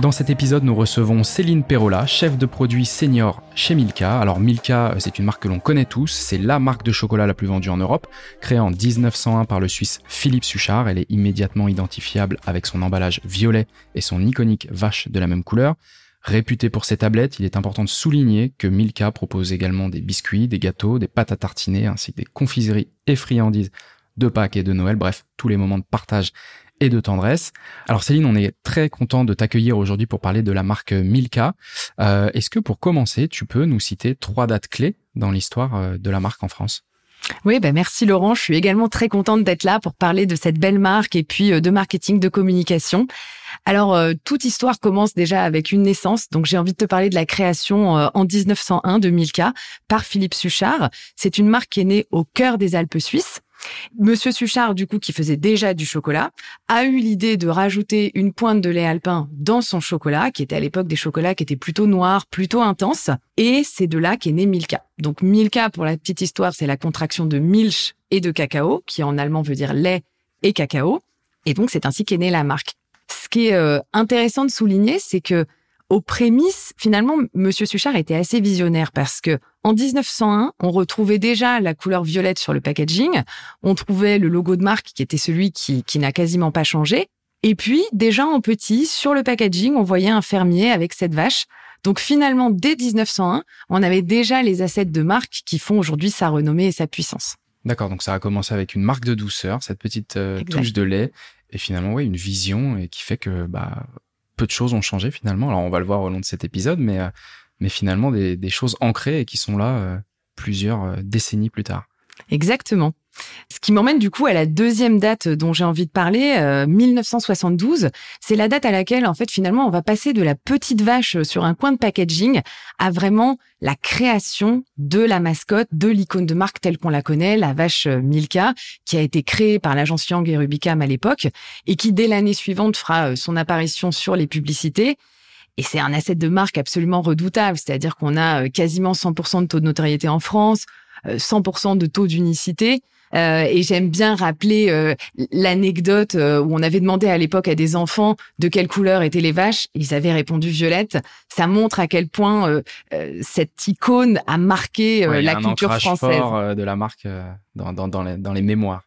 Dans cet épisode, nous recevons Céline Perrola, chef de produit senior chez Milka. Alors Milka, c'est une marque que l'on connaît tous, c'est la marque de chocolat la plus vendue en Europe, créée en 1901 par le Suisse Philippe Suchard. Elle est immédiatement identifiable avec son emballage violet et son iconique vache de la même couleur. Réputé pour ses tablettes, il est important de souligner que Milka propose également des biscuits, des gâteaux, des pâtes à tartiner, ainsi que des confiseries et friandises de Pâques et de Noël, bref, tous les moments de partage et de tendresse. Alors Céline, on est très content de t'accueillir aujourd'hui pour parler de la marque Milka. Euh, Est-ce que pour commencer, tu peux nous citer trois dates clés dans l'histoire euh, de la marque en France? Oui, ben merci Laurent. Je suis également très contente d'être là pour parler de cette belle marque et puis euh, de marketing, de communication. Alors, euh, toute histoire commence déjà avec une naissance. Donc, j'ai envie de te parler de la création en 1901 de Milka par Philippe Suchard. C'est une marque qui est née au cœur des Alpes suisses. Monsieur Suchard, du coup, qui faisait déjà du chocolat, a eu l'idée de rajouter une pointe de lait alpin dans son chocolat, qui était à l'époque des chocolats qui étaient plutôt noirs, plutôt intenses. Et c'est de là qu'est né Milka. Donc Milka, pour la petite histoire, c'est la contraction de Milch et de cacao, qui en allemand veut dire lait et cacao. Et donc c'est ainsi qu'est née la marque. Ce qui est euh, intéressant de souligner, c'est que aux prémices, finalement, Monsieur Suchard était assez visionnaire parce que en 1901, on retrouvait déjà la couleur violette sur le packaging. On trouvait le logo de marque qui était celui qui, qui n'a quasiment pas changé. Et puis, déjà en petit, sur le packaging, on voyait un fermier avec cette vache. Donc finalement, dès 1901, on avait déjà les assets de marque qui font aujourd'hui sa renommée et sa puissance. D'accord, donc ça a commencé avec une marque de douceur, cette petite euh, touche de lait, et finalement, oui, une vision et qui fait que bah, peu de choses ont changé finalement. Alors on va le voir au long de cet épisode, mais, euh, mais finalement des, des, choses ancrées et qui sont là euh, plusieurs euh, décennies plus tard. Exactement. Ce qui m'emmène du coup à la deuxième date dont j'ai envie de parler, euh, 1972. C'est la date à laquelle, en fait, finalement, on va passer de la petite vache sur un coin de packaging à vraiment la création de la mascotte, de l'icône de marque telle qu'on la connaît, la vache Milka, qui a été créée par l'agence Young et Rubicam à l'époque et qui, dès l'année suivante, fera son apparition sur les publicités. Et c'est un asset de marque absolument redoutable, c'est-à-dire qu'on a quasiment 100% de taux de notoriété en France, 100% de taux d'unicité. Euh, et j'aime bien rappeler euh, l'anecdote euh, où on avait demandé à l'époque à des enfants de quelle couleur étaient les vaches. Ils avaient répondu violette. Ça montre à quel point cette icône a marqué ouais, la culture française. Fort, de la marque dans, dans, dans, les, dans les mémoires.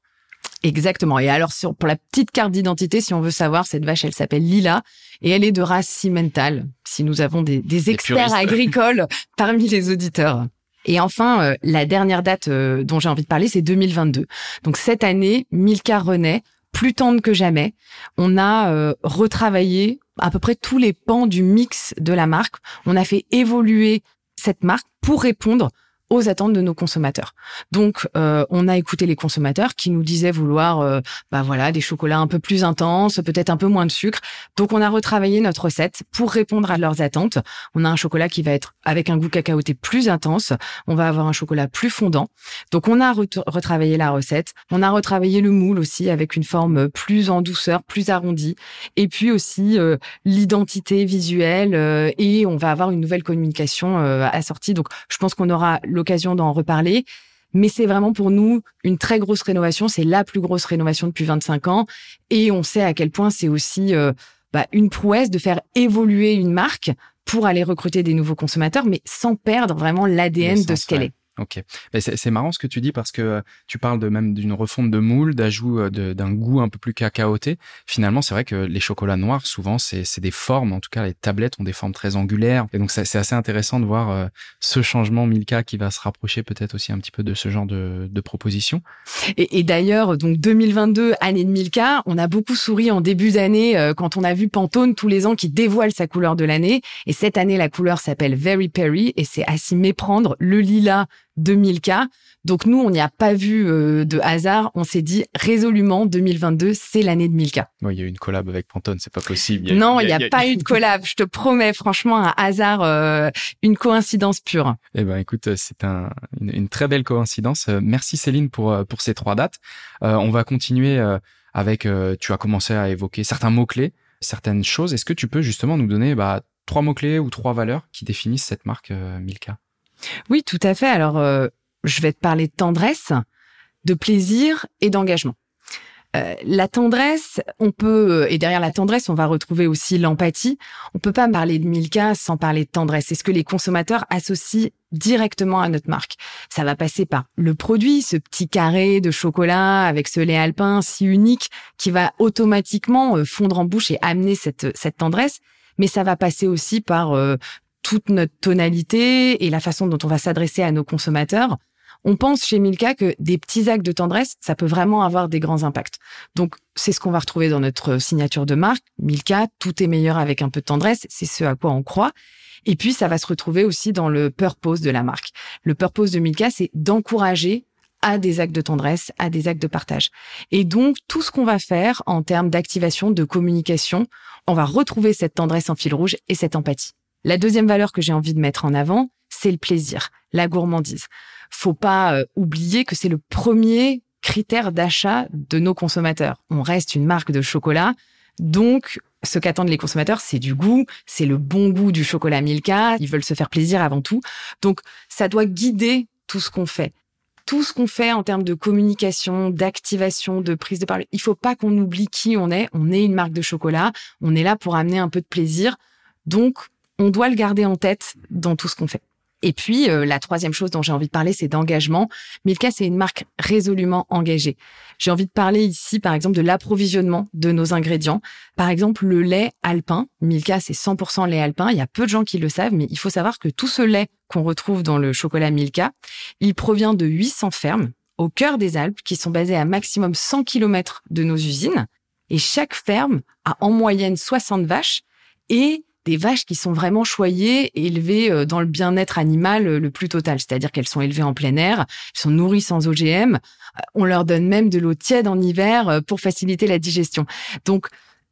Exactement. Et alors, sur, pour la petite carte d'identité, si on veut savoir, cette vache, elle s'appelle Lila et elle est de race cimentale. Si nous avons des, des experts agricoles parmi les auditeurs. Et enfin, euh, la dernière date euh, dont j'ai envie de parler, c'est 2022. Donc cette année, Milka renaît, plus tendre que jamais. On a euh, retravaillé à peu près tous les pans du mix de la marque. On a fait évoluer cette marque pour répondre aux attentes de nos consommateurs. Donc, euh, on a écouté les consommateurs qui nous disaient vouloir, euh, bah voilà, des chocolats un peu plus intenses, peut-être un peu moins de sucre. Donc, on a retravaillé notre recette pour répondre à leurs attentes. On a un chocolat qui va être avec un goût cacaoté plus intense. On va avoir un chocolat plus fondant. Donc, on a retravaillé la recette. On a retravaillé le moule aussi avec une forme plus en douceur, plus arrondie. Et puis aussi euh, l'identité visuelle euh, et on va avoir une nouvelle communication euh, assortie. Donc, je pense qu'on aura l'occasion d'en reparler. Mais c'est vraiment pour nous une très grosse rénovation. C'est la plus grosse rénovation depuis 25 ans. Et on sait à quel point c'est aussi euh, bah, une prouesse de faire évoluer une marque pour aller recruter des nouveaux consommateurs, mais sans perdre vraiment l'ADN de ce qu'elle est. Ok, c'est marrant ce que tu dis parce que euh, tu parles de même d'une refonte de moule, d'ajout euh, d'un goût un peu plus cacaoté. Finalement, c'est vrai que les chocolats noirs, souvent, c'est des formes. En tout cas, les tablettes ont des formes très angulaires. Et donc, c'est assez intéressant de voir euh, ce changement Milka qui va se rapprocher peut-être aussi un petit peu de ce genre de, de proposition. Et, d'ailleurs, donc 2022, année de Milka, on a beaucoup souri en début d'année quand on a vu Pantone tous les ans qui dévoile sa couleur de l'année. Et cette année, la couleur s'appelle Very Perry et c'est à s'y méprendre. Le lilas de Milka. Donc nous, on n'y a pas vu euh, de hasard. On s'est dit résolument 2022, c'est l'année de Milka. il y a eu une collab avec Pantone, c'est pas possible. non, il n'y a, pas eu de collab. Je te promets, franchement, un hasard, euh, une coïncidence pure. Eh ben, écoute, c'est un, une, très belle coïncidence. Euh, merci Céline pour pour ces trois dates. on va continuer avec. tu as commencé à évoquer certains mots clés, certaines choses. Est-ce que tu peux justement nous donner bah, trois mots clés ou trois valeurs qui définissent cette marque Milka oui, tout à fait. Alors, euh, je vais te parler de tendresse, de plaisir et d'engagement. Euh, la tendresse, on peut, et derrière la tendresse, on va retrouver aussi l'empathie. On peut pas parler de Milka sans parler de tendresse. C'est ce que les consommateurs associent directement à notre marque. Ça va passer par le produit, ce petit carré de chocolat avec ce lait alpin si unique qui va automatiquement euh, fondre en bouche et amener cette, cette tendresse. Mais ça va passer aussi par toute notre tonalité et la façon dont on va s'adresser à nos consommateurs, on pense chez Milka que des petits actes de tendresse, ça peut vraiment avoir des grands impacts. Donc, c'est ce qu'on va retrouver dans notre signature de marque. Milka, tout est meilleur avec un peu de tendresse. C'est ce à quoi on croit. Et puis, ça va se retrouver aussi dans le purpose de la marque. Le purpose de Milka, c'est d'encourager à des actes de tendresse, à des actes de partage. Et donc, tout ce qu'on va faire en termes d'activation, de communication, on va retrouver cette tendresse en fil rouge et cette empathie. La deuxième valeur que j'ai envie de mettre en avant, c'est le plaisir, la gourmandise. Faut pas euh, oublier que c'est le premier critère d'achat de nos consommateurs. On reste une marque de chocolat, donc ce qu'attendent les consommateurs, c'est du goût, c'est le bon goût du chocolat Milka, ils veulent se faire plaisir avant tout. Donc ça doit guider tout ce qu'on fait. Tout ce qu'on fait en termes de communication, d'activation, de prise de parole, il faut pas qu'on oublie qui on est. On est une marque de chocolat, on est là pour amener un peu de plaisir. Donc on doit le garder en tête dans tout ce qu'on fait. Et puis, euh, la troisième chose dont j'ai envie de parler, c'est d'engagement. Milka, c'est une marque résolument engagée. J'ai envie de parler ici, par exemple, de l'approvisionnement de nos ingrédients. Par exemple, le lait alpin. Milka, c'est 100% lait alpin. Il y a peu de gens qui le savent, mais il faut savoir que tout ce lait qu'on retrouve dans le chocolat Milka, il provient de 800 fermes au cœur des Alpes qui sont basées à maximum 100 km de nos usines. Et chaque ferme a en moyenne 60 vaches et des vaches qui sont vraiment choyées et élevées euh, dans le bien-être animal euh, le plus total, c'est-à-dire qu'elles sont élevées en plein air, elles sont nourries sans OGM, euh, on leur donne même de l'eau tiède en hiver pour faciliter la digestion. Donc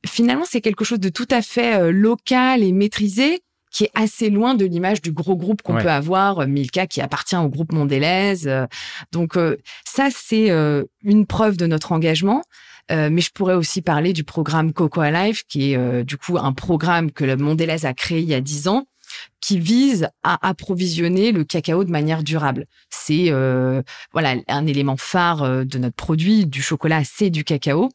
finalement, c'est quelque chose de tout à fait local et maîtrisé qui est assez loin de l'image du gros groupe qu'on peut avoir, Milka qui appartient au groupe Mondelez. Donc ça, c'est une preuve de notre engagement. Euh, mais je pourrais aussi parler du programme Coco Alive, qui est euh, du coup un programme que le Mondelez a créé il y a dix ans, qui vise à approvisionner le cacao de manière durable. C'est euh, voilà un élément phare de notre produit, du chocolat, c'est du cacao.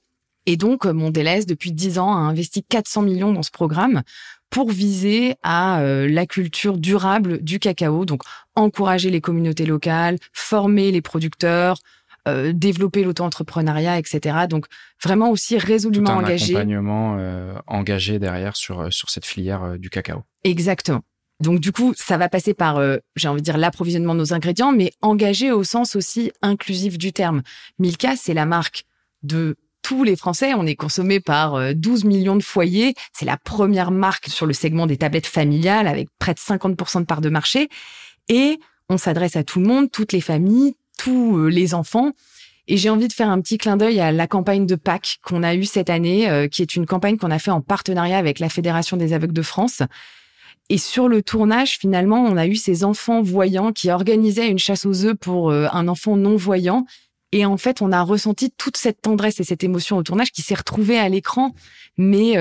Et donc, Mondelez, depuis dix ans, a investi 400 millions dans ce programme pour viser à la culture durable du cacao, donc encourager les communautés locales, former les producteurs, euh, développer l'auto-entrepreneuriat, etc. Donc vraiment aussi résolument Tout un engagé. accompagnement euh, engagé derrière sur euh, sur cette filière du cacao. Exactement. Donc du coup, ça va passer par, j'ai envie de dire, l'approvisionnement de nos ingrédients, mais engagé au sens aussi inclusif du terme. Milka, c'est la marque de tous les Français. On est consommé par 12 millions de foyers. C'est la première marque sur le segment des tablettes familiales avec près de 50% de part de marché. Et on s'adresse à tout le monde, toutes les familles, tous euh, les enfants. Et j'ai envie de faire un petit clin d'œil à la campagne de Pâques qu'on a eue cette année, euh, qui est une campagne qu'on a fait en partenariat avec la Fédération des aveugles de France. Et sur le tournage, finalement, on a eu ces enfants voyants qui organisaient une chasse aux œufs pour euh, un enfant non voyant. Et en fait, on a ressenti toute cette tendresse et cette émotion au tournage qui s'est retrouvée à l'écran. Mais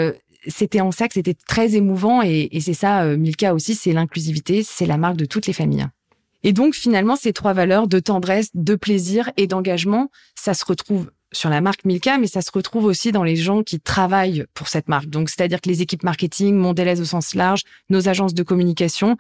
c'était en ça que c'était très émouvant. Et, et c'est ça, Milka aussi, c'est l'inclusivité, c'est la marque de toutes les familles. Et donc finalement, ces trois valeurs de tendresse, de plaisir et d'engagement, ça se retrouve sur la marque Milka, mais ça se retrouve aussi dans les gens qui travaillent pour cette marque. Donc, c'est-à-dire que les équipes marketing, Mondelez au sens large, nos agences de communication,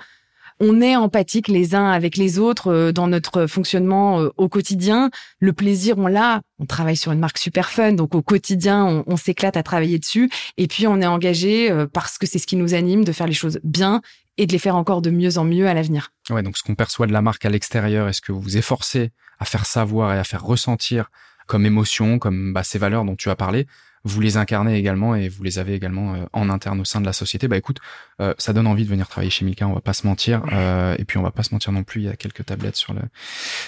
on est empathique les uns avec les autres euh, dans notre fonctionnement euh, au quotidien. Le plaisir, on l'a. On travaille sur une marque super fun, donc au quotidien, on, on s'éclate à travailler dessus. Et puis, on est engagé euh, parce que c'est ce qui nous anime de faire les choses bien et de les faire encore de mieux en mieux à l'avenir. Ouais, donc ce qu'on perçoit de la marque à l'extérieur, est-ce que vous vous efforcez à faire savoir et à faire ressentir comme émotion, comme bah, ces valeurs dont tu as parlé, vous les incarnez également et vous les avez également euh, en interne au sein de la société. Bah écoute, euh, ça donne envie de venir travailler chez Milka, on va pas se mentir. Euh, et puis on va pas se mentir non plus, il y a quelques tablettes sur le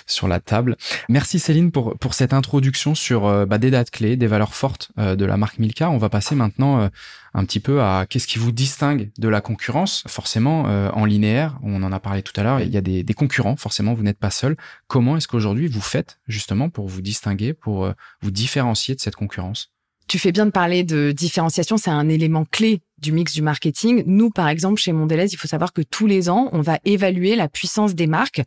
sur la table. Merci Céline pour pour cette introduction sur bah, des dates clés, des valeurs fortes de la marque Milka. On va passer maintenant un petit peu à qu'est-ce qui vous distingue de la concurrence. Forcément, en linéaire, on en a parlé tout à l'heure, il y a des, des concurrents. Forcément, vous n'êtes pas seul. Comment est-ce qu'aujourd'hui vous faites justement pour vous distinguer, pour vous différencier de cette concurrence? Tu fais bien de parler de différenciation, c'est un élément clé du mix du marketing. Nous, par exemple, chez Mondelez, il faut savoir que tous les ans, on va évaluer la puissance des marques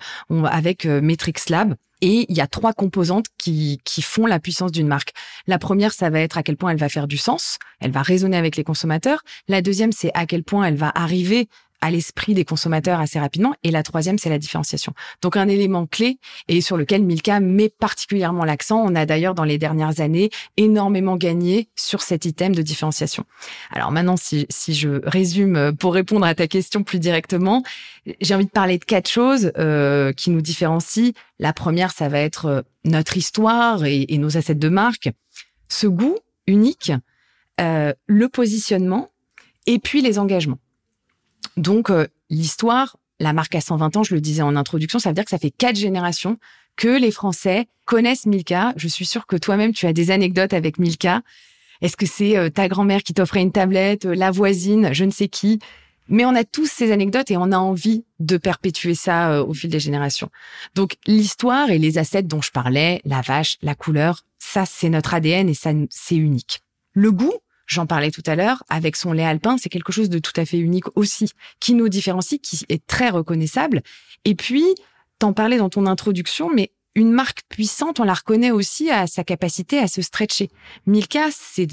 avec euh, Metrix Lab. Et il y a trois composantes qui, qui font la puissance d'une marque. La première, ça va être à quel point elle va faire du sens, elle va résonner avec les consommateurs. La deuxième, c'est à quel point elle va arriver à l'esprit des consommateurs assez rapidement. Et la troisième, c'est la différenciation. Donc un élément clé et sur lequel Milka met particulièrement l'accent. On a d'ailleurs dans les dernières années énormément gagné sur cet item de différenciation. Alors maintenant, si, si je résume euh, pour répondre à ta question plus directement, j'ai envie de parler de quatre choses euh, qui nous différencient. La première, ça va être euh, notre histoire et, nos assets de marque, ce goût unique, euh, le positionnement et puis les engagements. Donc, euh, l'histoire, la marque à 120 ans, je le disais en introduction, ça veut dire que ça fait quatre générations que les Français connaissent Milka. Je suis sûre que toi-même, tu as des anecdotes avec Milka. Est-ce que c'est euh, ta grand-mère qui t'offrait une tablette, euh, la voisine, je ne sais qui? Mais on a tous ces anecdotes et on a envie de perpétuer ça au fil des générations. Donc l'histoire et les assets dont je parlais, la vache, la couleur, ça c'est notre ADN et ça c'est unique. Le goût, J'en parlais tout à l'heure, avec son lait alpin, c'est quelque chose de tout à fait unique aussi, qui nous différencie, qui est très reconnaissable. Et puis, t'en parlais dans ton introduction, mais une marque puissante, on la reconnaît aussi à sa capacité à se stretcher. Milka, c'est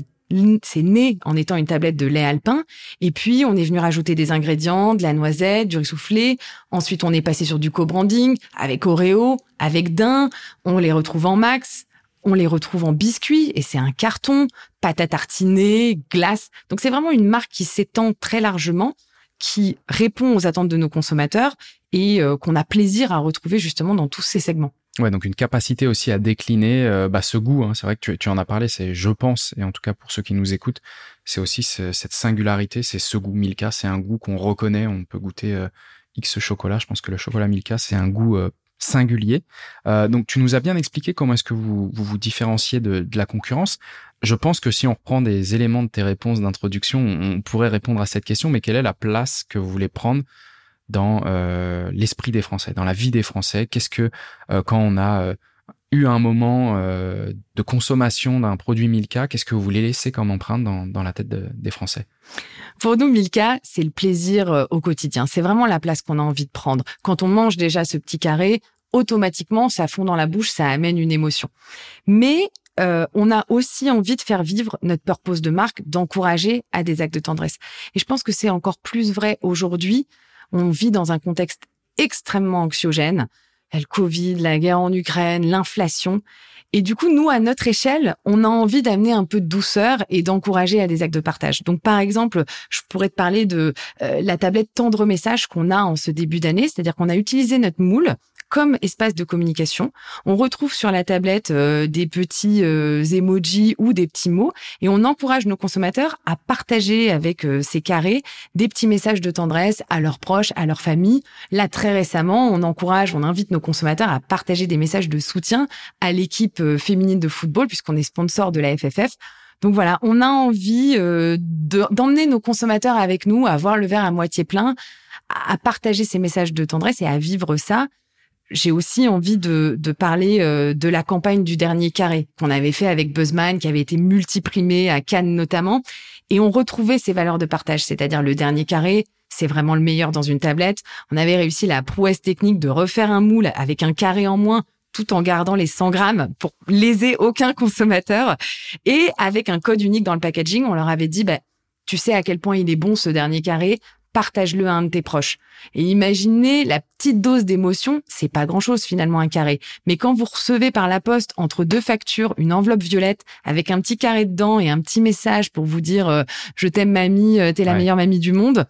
c'est né en étant une tablette de lait alpin. Et puis, on est venu rajouter des ingrédients, de la noisette, du riz soufflé. Ensuite, on est passé sur du co-branding avec Oreo, avec Dain. On les retrouve en max on les retrouve en biscuits et c'est un carton, pâte à tartiner, glace. Donc c'est vraiment une marque qui s'étend très largement, qui répond aux attentes de nos consommateurs et euh, qu'on a plaisir à retrouver justement dans tous ces segments. Ouais, donc une capacité aussi à décliner euh, bah, ce goût. Hein. c'est vrai que tu, en as parlé, c'est je pense, et en tout cas pour ceux qui nous écoutent, c'est aussi cette singularité, c'est ce goût Milka, c'est un goût qu'on reconnaît. On peut goûter euh, X chocolat. Je pense que le chocolat Milka, c'est un goût singulier. Euh, donc tu nous as bien expliqué comment est-ce que vous vous, différenciez de, la concurrence. Je pense que si on reprend des éléments de tes réponses d'introduction, on pourrait répondre à cette question, mais quelle est la place que vous voulez prendre dans euh, l'esprit des Français, dans la vie des Français? Qu'est-ce que euh, quand on a eu un moment euh, de consommation d'un produit Milka, qu'est-ce que vous voulez laisser comme empreinte dans, dans la tête de, des Français? Pour nous, Milka, c'est le plaisir euh, au quotidien. C'est vraiment la place qu'on a envie de prendre. Quand on mange déjà ce petit carré, automatiquement, ça fond dans la bouche, ça amène une émotion. Mais euh, on a aussi envie de faire vivre notre purpose de marque, d'encourager à des actes de tendresse. Et je pense que c'est encore plus vrai aujourd'hui. On vit dans un contexte extrêmement anxiogène le Covid, la guerre en Ukraine, l'inflation. Et du coup, nous, à notre échelle, on a envie d'amener un peu de douceur et d'encourager à des actes de partage. Donc, par exemple, je pourrais te parler de euh, la tablette Tendre Message qu'on a en ce début d'année, c'est-à-dire qu'on a utilisé notre moule comme espace de communication. On retrouve sur la tablette euh, des petits euh, emojis ou des petits mots et on encourage nos consommateurs à partager avec euh, ces carrés des petits messages de tendresse à leurs proches, à leur famille. Là, très récemment, on encourage, on invite nos consommateurs à partager des messages de soutien à l'équipe féminine de football puisqu'on est sponsor de la FFF. Donc voilà, on a envie d'emmener nos consommateurs avec nous, à voir le verre à moitié plein, à partager ces messages de tendresse et à vivre ça j'ai aussi envie de, de parler euh, de la campagne du dernier carré qu'on avait fait avec Buzzman, qui avait été multiprimé à Cannes notamment. Et on retrouvait ces valeurs de partage, c'est-à-dire le dernier carré, c'est vraiment le meilleur dans une tablette. On avait réussi la prouesse technique de refaire un moule avec un carré en moins tout en gardant les 100 grammes pour léser aucun consommateur. Et avec un code unique dans le packaging, on leur avait dit, bah, tu sais à quel point il est bon ce dernier carré, partage-le à un de tes proches. Et imaginez la petite dose d'émotion, c'est pas grand-chose finalement un carré. Mais quand vous recevez par la poste entre deux factures une enveloppe violette avec un petit carré dedans et un petit message pour vous dire euh, je t'aime mamie, euh, t'es la meilleure mamie du monde,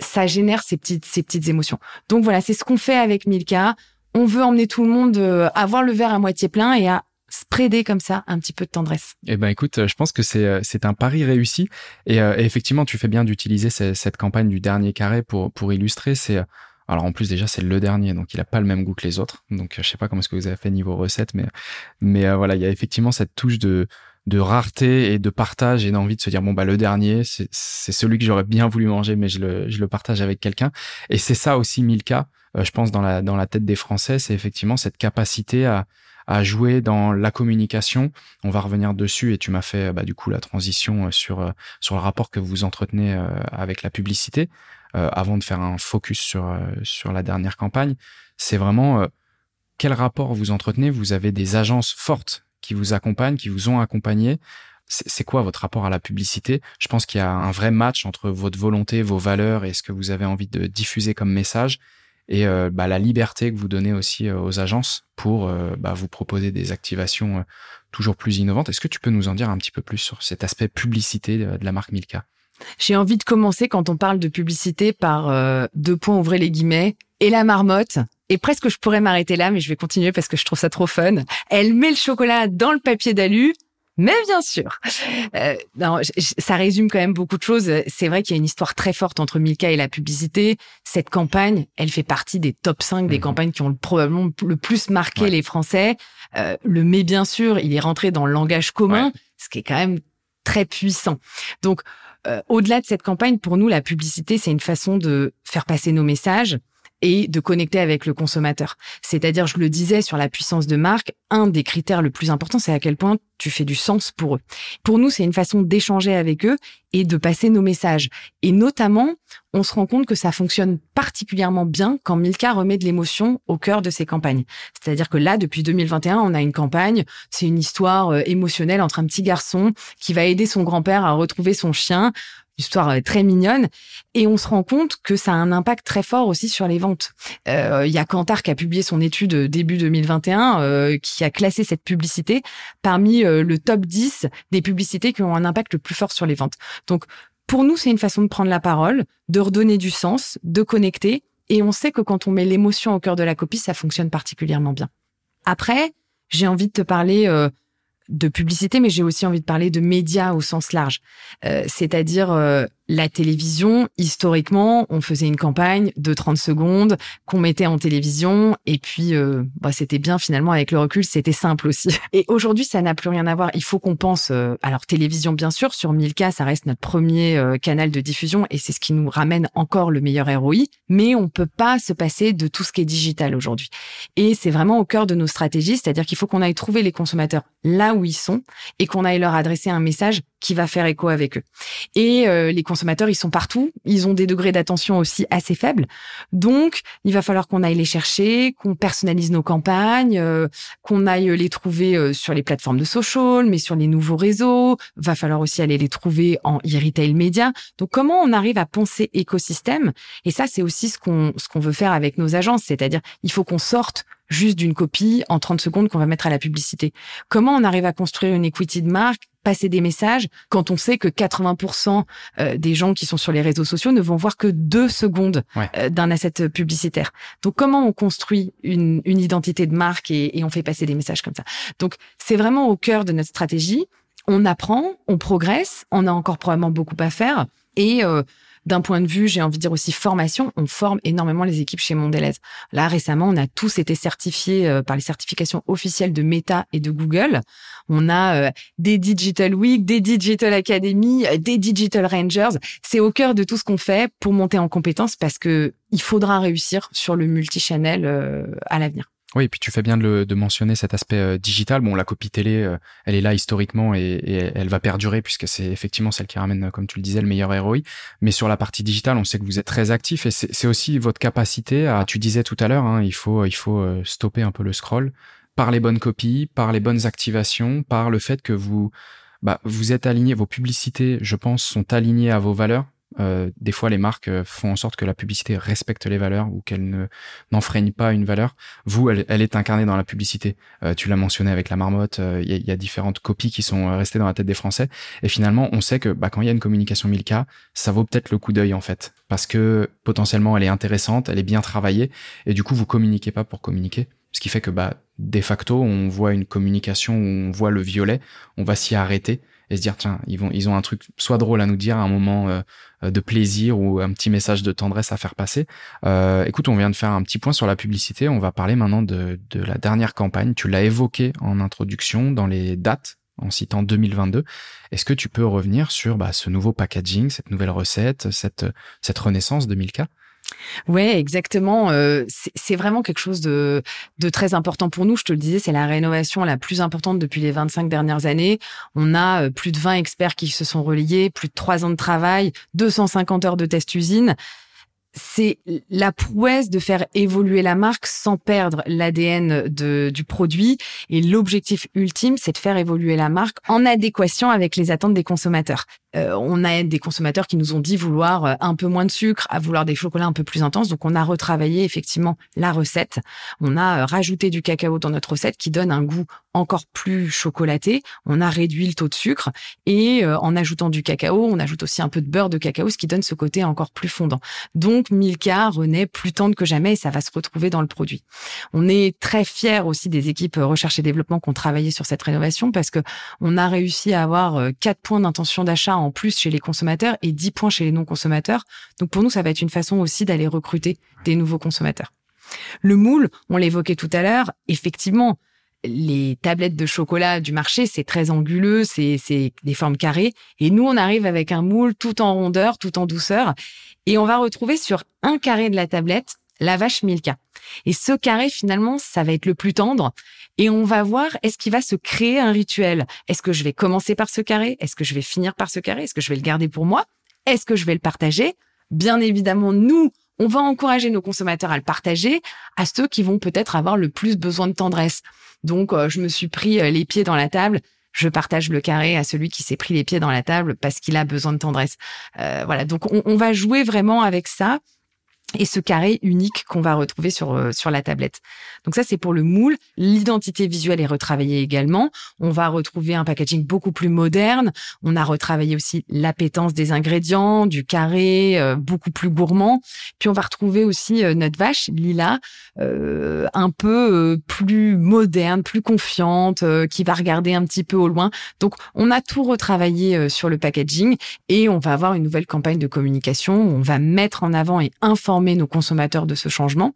ça génère ces petites ces petites émotions. Donc voilà, c'est ce qu'on fait avec Milka. On veut emmener tout le monde euh, à voir le verre à moitié plein et à spreader comme ça un petit peu de tendresse. Eh ben écoute, je pense que c'est euh, c'est un pari réussi et, euh, effectivement tu fais bien d'utiliser cette campagne du dernier carré pour pour illustrer. C'est alors en plus déjà c'est le dernier donc il a pas le même goût que les autres donc je sais pas comment est-ce que vous avez fait niveau recette mais mais voilà il y a effectivement cette touche de de rareté et de partage et d'envie de se dire bon bah le dernier c'est celui que j'aurais bien voulu manger mais je le, je le partage avec quelqu'un et c'est ça aussi Milka euh, je pense dans la dans la tête des Français c'est effectivement cette capacité à à jouer dans la communication. On va revenir dessus et tu m'as fait bah, du coup la transition euh, sur euh, sur le rapport que vous entretenez avec la publicité. Avant de faire un focus sur sur la dernière campagne c'est vraiment quel rapport vous entretenez? Vous avez des agences fortes qui vous accompagnent, qui vous ont accompagné. C'est quoi votre rapport à la publicité? Je pense qu'il y a un vrai match entre votre volonté, vos valeurs et ce que vous avez envie de diffuser comme message et euh, bah, la liberté que vous donnez aussi euh, aux agences pour euh, bah, vous proposer des activations toujours plus innovantes. Est-ce que tu peux nous en dire un petit peu plus sur cet aspect publicité de, la marque Milka? J'ai envie de commencer quand on parle de publicité par deux points, ouvrez les guillemets, et la marmotte. Et presque je pourrais m'arrêter là, mais je vais continuer parce que je trouve ça trop fun. Elle met le chocolat dans le papier d'alu. Mais bien sûr, euh, non, ça résume quand même beaucoup de choses. C'est vrai qu'il y a une histoire très forte entre Milka et la publicité. Cette campagne, elle fait partie des top 5 des mhm. campagnes qui ont probablement le plus marqué les Français. Euh, le mais bien sûr, il est rentré dans le langage commun, ce qui est quand même très puissant. Donc, euh, au-delà de cette campagne, pour nous, la publicité, c'est une façon de faire passer nos messages, et de connecter avec le consommateur. C'est-à-dire, je le disais sur la puissance de marque, un des critères le plus important, c'est à quel point tu fais du sens pour eux. Pour nous, c'est une façon d'échanger avec eux et de passer nos messages. Et notamment, on se rend compte que ça fonctionne particulièrement bien quand Milka remet de l'émotion au cœur de ses campagnes. C'est-à-dire que là, depuis 2021, on a une campagne, c'est une histoire euh, émotionnelle entre un petit garçon qui va aider son grand-père à retrouver son chien histoire euh, très mignonne. Et on se rend compte que ça a un impact très fort aussi sur les ventes. Euh, il y a Kantar qui a publié son étude début 2021 euh, qui a classé cette publicité parmi le top 10 des publicités qui ont un impact le plus fort sur les ventes. Donc pour nous, c'est une façon de prendre la parole, de redonner du sens, de connecter. Et on sait que quand on met l'émotion au cœur de la copie, ça fonctionne particulièrement bien. Après, j'ai envie de te parler de publicité, mais j'ai aussi envie de parler de médias au sens large. Euh, c'est-à-dire euh, la télévision, historiquement, on faisait une campagne de 30 secondes qu'on mettait en télévision et puis euh, bah, c'était bien finalement avec le recul, c'était simple aussi. Et aujourd'hui, ça n'a plus rien à voir. Il faut qu'on pense, euh, alors télévision bien sûr, sur Milka, ça reste notre premier euh, canal de diffusion et c'est ce qui nous ramène encore le meilleur ROI, mais on peut pas se passer de tout ce qui est digital aujourd'hui. Et c'est vraiment au cœur de nos stratégies, c'est-à-dire qu'il faut qu'on aille trouver les consommateurs là où ils sont et qu'on aille leur adresser un message qui va faire écho avec eux. Et les consommateurs, ils sont partout. Ils ont des degrés d'attention aussi assez faibles. Donc, il va falloir qu'on aille les chercher, qu'on personnalise nos campagnes, euh, qu'on aille les trouver euh, sur les plateformes de social, mais sur les nouveaux réseaux. Va falloir aussi aller les trouver en e-retail média. Donc, comment on arrive à penser écosystème? Et ça, c'est aussi ce qu'on ce qu'on veut faire avec nos agences. C'est-à-dire, il faut qu'on sorte juste d'une copie en 30 secondes qu'on va mettre à la publicité. Comment on arrive à construire une equity de marque passer des messages quand on sait que 80% euh, des gens qui sont sur les réseaux sociaux ne vont voir que deux secondes euh, d'un asset publicitaire. Donc comment on construit une, une identité de marque et, et on fait passer des messages comme ça? Donc c'est vraiment au cœur de notre stratégie. On apprend, on progresse, on a encore probablement beaucoup à faire et euh, d'un point de vue, j'ai envie de dire aussi formation, on forme énormément les équipes chez Mondelez. Là, récemment, on a tous été certifiés euh, par les certifications officielles de Meta et de Google. On a euh, des Digital Week, des Digital Academy, euh, des Digital Rangers. C'est au cœur de tout ce qu'on fait pour monter en compétences parce que il faudra réussir sur le multichannel à l'avenir. Oui, et puis tu fais bien de, mentionner cet aspect euh, digital. Bon, la copie télé, euh, elle est là historiquement et, elle va perdurer puisque c'est effectivement celle qui ramène, comme tu le disais, le meilleur ROI. Mais sur la partie digitale, on sait que vous êtes très actif et c'est aussi votre capacité à, tu disais tout à l'heure, hein, il faut, il faut euh, stopper un peu le scroll par les bonnes copies, par les bonnes activations, par le fait que vous, bah, vous êtes aligné, vos publicités, je pense, sont alignées à vos valeurs. Euh, des fois, les marques euh, font en sorte que la publicité respecte les valeurs ou qu'elle ne n'enfreigne pas une valeur. Vous, elle, est incarnée dans la publicité. Euh, tu l'as mentionné avec la marmotte. Il y, y, a différentes copies qui sont restées dans la tête des Français. Et finalement, on sait que bah, quand il y a une communication 1000K, ça vaut peut-être le coup d'œil en fait, parce que potentiellement, elle est intéressante, elle est bien travaillée, et du coup, vous communiquez pas pour communiquer. Ce qui fait que bah, de facto, on voit une communication où on voit le violet, on va s'y arrêter et se dire tiens ils vont ils ont un truc soit drôle à nous dire un moment euh, euh, de plaisir ou un petit message de tendresse à faire passer. Euh, écoute on vient de faire un petit point sur la publicité. On va parler maintenant de, de la dernière campagne. Tu l'as évoqué en introduction dans les dates en citant 2022 est-ce que tu peux revenir sur bah, ce nouveau packaging cette nouvelle recette cette cette renaissance de Milka Ouais, exactement. Euh, c'est vraiment quelque chose de, de très important pour nous. Je te le disais, c'est la rénovation la plus importante depuis les 25 dernières années. On a euh, plus de 20 experts qui se sont reliés, plus de 3 ans de travail, 250 heures de test usine c'est la prouesse de faire évoluer la marque sans perdre l'ADN du produit. Et l'objectif ultime, c'est de faire évoluer la marque en adéquation avec les attentes des consommateurs. Euh, on a des consommateurs qui nous ont dit vouloir euh, un peu moins de sucre, à vouloir des chocolats un peu plus intenses. Donc, on a retravaillé effectivement la recette. On a euh, rajouté du cacao dans notre recette qui donne un goût encore plus chocolaté. On a réduit le taux de sucre et en ajoutant du cacao, on ajoute aussi un peu de beurre de cacao, ce qui donne ce côté encore plus fondant. Donc, Milka renaît plus tendre que jamais et ça va se retrouver dans le produit. On est très fiers aussi des équipes recherche et développement qui ont travaillé sur cette rénovation parce que on a réussi à avoir quatre points d'intention d'achat en plus chez les consommateurs et 10 points chez les non-consommateurs. Donc pour nous, ça va être une façon aussi d'aller recruter des nouveaux consommateurs. Le moule, on l'évoquait tout à l'heure, effectivement, les tablettes de chocolat du marché, c'est très anguleux, c'est des formes carrées. Et nous, on arrive avec un moule tout en rondeur, tout en douceur. Et on va retrouver sur un carré de la tablette la vache Milka. Et ce carré, finalement, ça va être le plus tendre. Et on va voir, est-ce qu'il va se créer un rituel? Est-ce que je vais commencer par ce carré? Est-ce que je vais finir par ce carré? Est-ce que je vais le garder pour moi? Est-ce que je vais le partager? Bien évidemment, nous, on va encourager nos consommateurs à le partager à ceux qui vont peut-être avoir le plus besoin de tendresse. Donc, euh, je me suis pris euh, les pieds dans la table. Je partage le carré à celui qui s'est pris les pieds dans la table parce qu'il a besoin de tendresse. Euh, voilà. Donc, on, on va jouer vraiment avec ça et ce carré unique qu'on va retrouver sur euh, sur la tablette. Donc ça c'est pour le moule, l'identité visuelle est retravaillée également. On va retrouver un packaging beaucoup plus moderne, on a retravaillé aussi l'appétence des ingrédients, du carré euh, beaucoup plus gourmand. Puis on va retrouver aussi euh, notre vache Lila un peu plus moderne, plus confiante, qui va regarder un petit peu au loin. Donc on a tout retravaillé sur le packaging et on va avoir une nouvelle campagne de communication, on va mettre en avant et informer nos consommateurs de ce changement.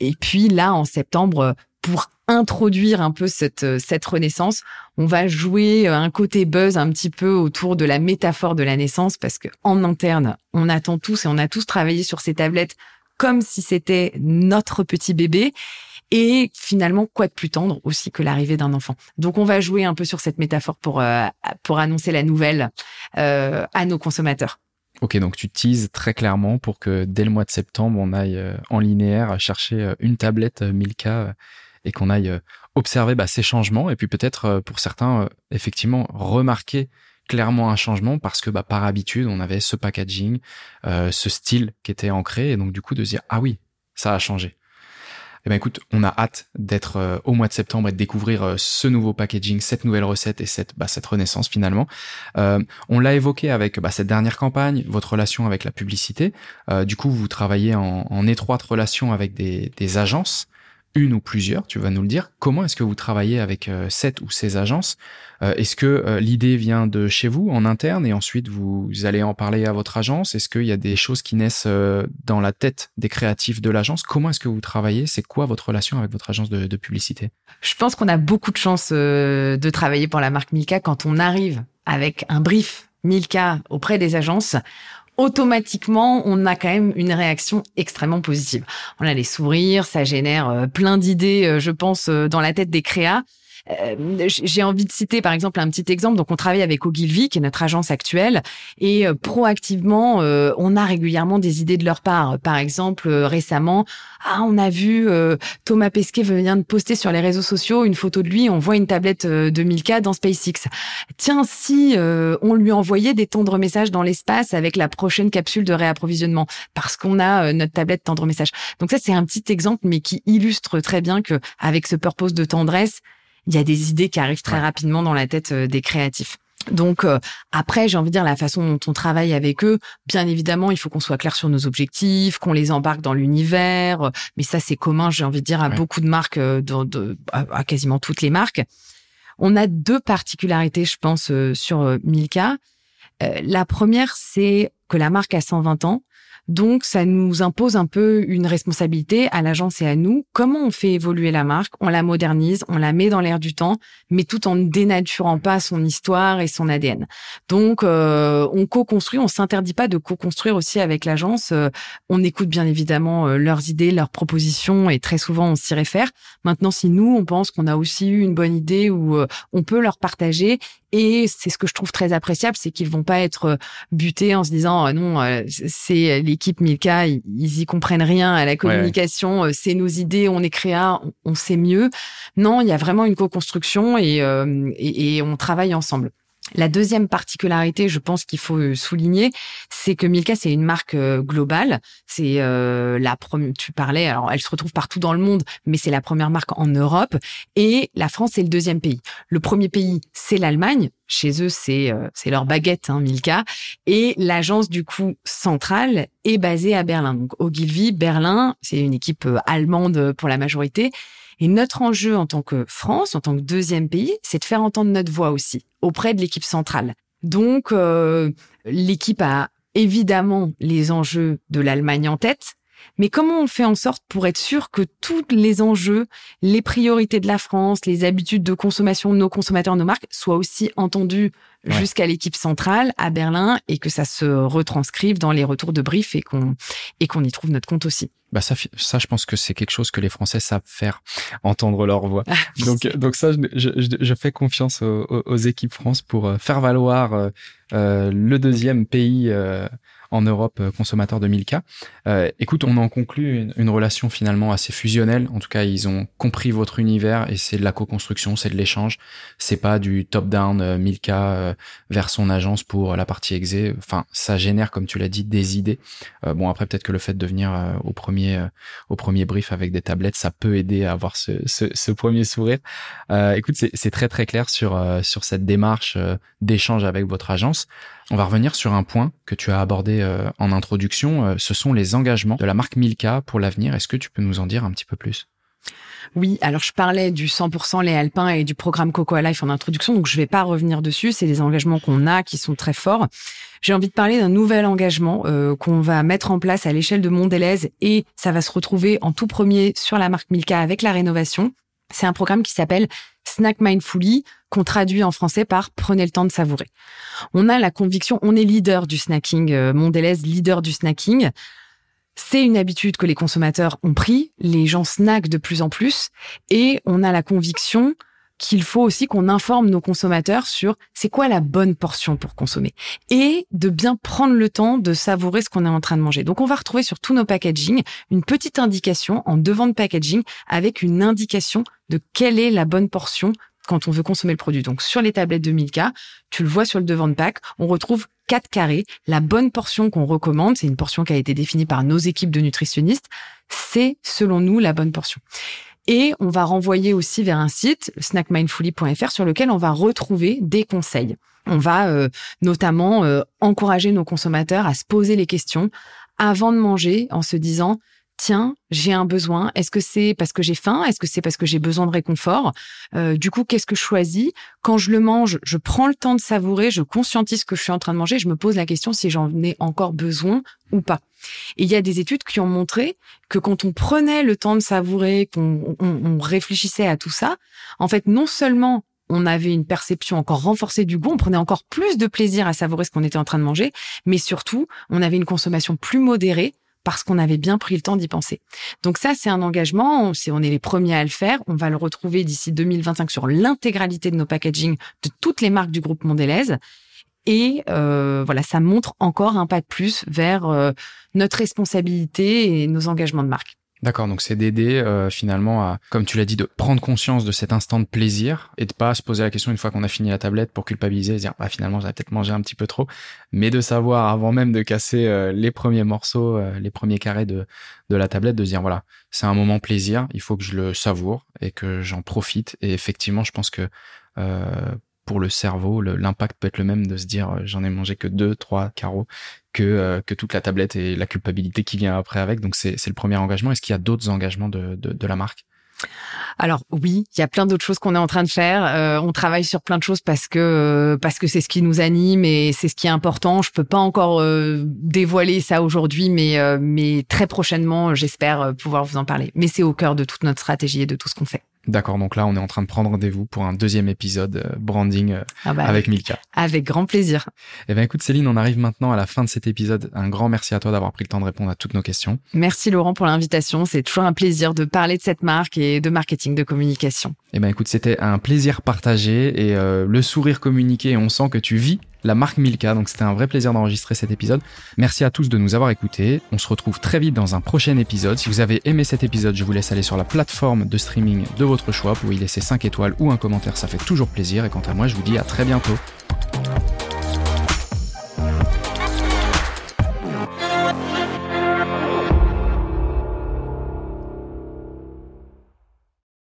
Et puis là, en septembre, pour introduire un peu cette, cette renaissance, on va jouer un côté buzz un petit peu autour de la métaphore de la naissance parce que en interne, on attend tous et on a tous travaillé sur ces tablettes comme si c'était notre petit bébé. Et finalement, quoi de plus tendre aussi que l'arrivée d'un enfant. Donc, on va jouer un peu sur cette métaphore pour euh, pour annoncer la nouvelle euh, à nos consommateurs. Ok, donc tu teases très clairement pour que dès le mois de septembre, on aille euh, en linéaire chercher euh, une tablette euh, Milka et qu'on aille observer bah, ces changements et puis peut-être pour certains, effectivement, remarquer clairement un changement parce que bah, par habitude, on avait ce packaging, ce style qui était ancré et donc du coup de se dire, ah oui, ça a changé. Eh ben écoute, on a hâte d'être euh, au mois de septembre et de découvrir euh, ce nouveau packaging, cette nouvelle recette et cette, bah, cette renaissance finalement. Euh, on l'a évoqué avec bah, cette dernière campagne, votre relation avec la publicité. du coup, vous travaillez en, étroite relation avec des agences une ou plusieurs, tu vas nous le dire. Comment est-ce que vous travaillez avec euh, cette ou ces agences? Euh, Est-ce que euh, l'idée vient de chez vous, en interne, et ensuite vous allez en parler à votre agence? Est-ce qu'il y a des choses qui naissent dans la tête des créatifs de l'agence? Comment est-ce que vous travaillez? C'est quoi votre relation avec votre agence de, de publicité? Je pense qu'on a beaucoup de chance de travailler pour la marque Milka. Quand on arrive avec un brief Milka auprès des agences automatiquement, on a quand même une réaction extrêmement positive. On a les sourires, ça génère euh, plein d'idées, euh, je pense, euh, dans la tête des créas. Euh, j'ai envie de citer par exemple un petit exemple. Donc on travaille avec Ogilvy, qui est notre agence actuelle, et euh, proactivement, euh, on a régulièrement des idées de leur part. Par exemple, récemment, ah on a vu Thomas Pesquet vient de poster sur les réseaux sociaux une photo de lui. On voit une tablette de Milka dans SpaceX. Tiens, si on lui envoyait des tendres messages dans l'espace avec la prochaine capsule de réapprovisionnement, parce qu'on a notre tablette tendre message. Donc ça c'est un petit exemple, mais qui illustre très bien que avec ce purpose de tendresse il y a des idées qui arrivent très rapidement dans la tête euh, des créatifs. Donc euh, après, j'ai envie de dire la façon dont on travaille avec eux, bien évidemment, il faut qu'on soit clair sur nos objectifs, qu'on les embarque dans l'univers, mais ça c'est commun, j'ai envie de dire à beaucoup de marques, euh, de, à, quasiment toutes les marques. On a deux particularités, je pense, euh, sur Milka. la première, c'est que la marque a 120 ans. Donc, ça nous impose un peu une responsabilité à l'agence et à nous. Comment on fait évoluer la marque? On la modernise, on la met dans l'air du temps, mais tout en ne dénaturant pas son histoire et son ADN. Donc, euh, on co-construit, on s'interdit pas de co-construire aussi avec l'agence. Euh, on écoute bien évidemment euh, leurs idées, leurs propositions et très souvent on s'y réfère. Maintenant, si nous, on pense qu'on a aussi eu une bonne idée ou on peut leur partager et c'est ce que je trouve très appréciable, c'est qu'ils vont pas être butés en se disant non, c'est les l'équipe Milka, ils, y comprennent rien à la communication. Euh, c'est nos idées, on est créa, on, sait mieux. Non, il y a vraiment une co-construction et, euh, et on travaille ensemble. La deuxième particularité, je pense qu'il faut euh, souligner, c'est que Milka c'est une marque euh, globale. C'est euh, la première. Tu parlais, alors elle se retrouve partout dans le monde, mais c'est la première marque en Europe et la France est le deuxième pays. Le premier pays c'est l'Allemagne. Chez eux c'est c'est leur baguette, hein, Milka. Et l'agence du coup centrale est basée à Berlin. Donc Ogilvy, Berlin, c'est une équipe allemande pour la majorité. Et notre enjeu en tant que France, en tant que deuxième pays, c'est de faire entendre notre voix aussi auprès de l'équipe centrale. Donc, euh, l'équipe a évidemment les enjeux de l'Allemagne en tête, mais comment on fait en sorte pour être sûr que tous les enjeux, les priorités de la France, les habitudes de consommation de nos consommateurs, nos marques, soient aussi entendus jusqu'à l'équipe centrale à Berlin et que ça se retranscrive dans les retours de brief et qu'on et qu'on y trouve notre compte aussi. Bah ça, ça, je pense que c'est quelque chose que les Français savent faire, entendre leur voix. Ah, donc, donc ça, je, je, je, fais confiance aux, aux, équipes France pour euh, faire valoir euh, euh, le deuxième pays euh, en Europe euh, consommateur de Milka. Euh, écoute, on en conclut une, une, relation finalement assez fusionnelle. En tout cas, ils ont compris votre univers et c'est de la co-construction, c'est de l'échange. C'est pas du top-down euh, Milka euh, vers son agence pour la partie exé. Enfin, ça génère, comme tu l'as dit, des idées. Euh, bon, après, peut-être que le fait de venir au premier au premier brief avec des tablettes, ça peut aider à avoir ce, ce, ce premier sourire. écoute, c'est très très clair sur sur cette démarche d'échange avec votre agence. On va revenir sur un point que tu as abordé euh, en introduction. Euh, ce sont les engagements de la marque Milka pour l'avenir. Est-ce que tu peux nous en dire un petit peu plus? Oui, alors je parlais du 100% les alpins et du programme Cocoa Life en introduction, donc je vais pas revenir dessus. C'est des engagements qu'on a qui sont très forts. J'ai envie de parler d'un nouvel engagement euh, qu'on va mettre en place à l'échelle de Mondelez et ça va se retrouver en tout premier sur la marque Milka avec la rénovation. C'est un programme qui s'appelle Snack Mindfully, qu'on traduit en français par Prenez le temps de savourer. On a la conviction, on est leader du snacking, euh, Mondelez leader du snacking. C'est une habitude que les consommateurs ont pris, les gens snackent de plus en plus, et on a la conviction qu'il faut aussi qu'on informe nos consommateurs sur c'est quoi la bonne portion pour consommer et de bien prendre le temps de savourer ce qu'on est en train de manger. Donc on va retrouver sur tous nos packaging une petite indication en devant de packaging avec une indication de quelle est la bonne portion quand on veut consommer le produit. Donc sur les tablettes de Milka, tu le vois sur le devant de pack, on retrouve 4 carrés. La bonne portion qu'on recommande, c'est une portion qui a été définie par nos équipes de nutritionnistes, c'est selon nous la bonne portion. Et on va renvoyer aussi vers un site, snackmindfully.fr, sur lequel on va retrouver des conseils. On va euh, notamment euh, encourager nos consommateurs à se poser les questions avant de manger en se disant tiens, j'ai un besoin. Est-ce que c'est parce que j'ai faim? Est-ce que c'est parce que j'ai besoin de réconfort? Euh, Du coup, qu'est-ce que je choisis? Quand je le mange, je prends le temps de savourer, je conscientise ce que je suis en train de manger, je me pose la question si j'en ai encore besoin ou pas. Et il y a des études qui ont montré que quand on prenait le temps de savourer, qu'on on, réfléchissait à tout ça, en fait, non seulement on avait une perception encore renforcée du goût, on prenait encore plus de plaisir à savourer ce qu'on était en train de manger, mais surtout, on avait une consommation plus modérée parce qu'on avait bien pris le temps d'y penser. Donc ça, c'est un engagement. On, on est les premiers à le faire. On va le retrouver d'ici 2025 sur l'intégralité de nos packaging de toutes les marques du groupe Mondelez. Et euh, voilà, ça montre encore un pas de plus vers euh, notre responsabilité et nos engagements de marque. D'accord, donc c'est d'aider euh, finalement à, comme tu l'as dit, de prendre conscience de cet instant de plaisir et de pas se poser la question une fois qu'on a fini la tablette pour culpabiliser et dire bah finalement j'avais peut-être mangé un petit peu trop, mais de savoir avant même de casser euh, les premiers morceaux, euh, les premiers carrés de de la tablette, de dire voilà c'est un moment plaisir, il faut que je le savoure et que j'en profite. Et effectivement je pense que pour le cerveau, l'impact peut être le même de se dire j'en ai mangé que deux, trois carreaux que, euh, que toute la tablette et la culpabilité qui vient après avec. Donc c'est le premier engagement. Est-ce qu'il y a d'autres engagements de, de, de la marque? Alors oui, il y a plein d'autres choses qu'on est en train de faire. Euh, on travaille sur plein de choses parce que parce que c'est ce qui nous anime et c'est ce qui est important. Je peux pas encore euh, dévoiler ça aujourd'hui, mais mais très prochainement, j'espère pouvoir vous en parler. Mais c'est au cœur de toute notre stratégie et de tout ce qu'on fait. D'accord, donc là, on est en train de prendre rendez-vous pour un deuxième épisode euh, branding euh, ah bah avec Milka. Avec grand plaisir. Eh bien, écoute, Céline, on arrive maintenant à la fin de cet épisode. Un grand merci à toi d'avoir pris le temps de répondre à toutes nos questions. Merci Laurent pour l'invitation. C'est toujours un plaisir de parler de cette marque et de marketing, de communication. Eh bien, écoute, c'était un plaisir partagé et euh, le sourire communiqué. On sent que tu vis la marque Milka. Donc c'était un vrai plaisir d'enregistrer cet épisode. Merci à tous de nous avoir écoutés. On se retrouve très vite dans un prochain épisode. Si vous avez aimé cet épisode, je vous laisse aller sur la plateforme de streaming de votre choix pour y laisser 5 étoiles ou un commentaire. Ça fait toujours plaisir. Et quant à moi, je vous dis à très bientôt.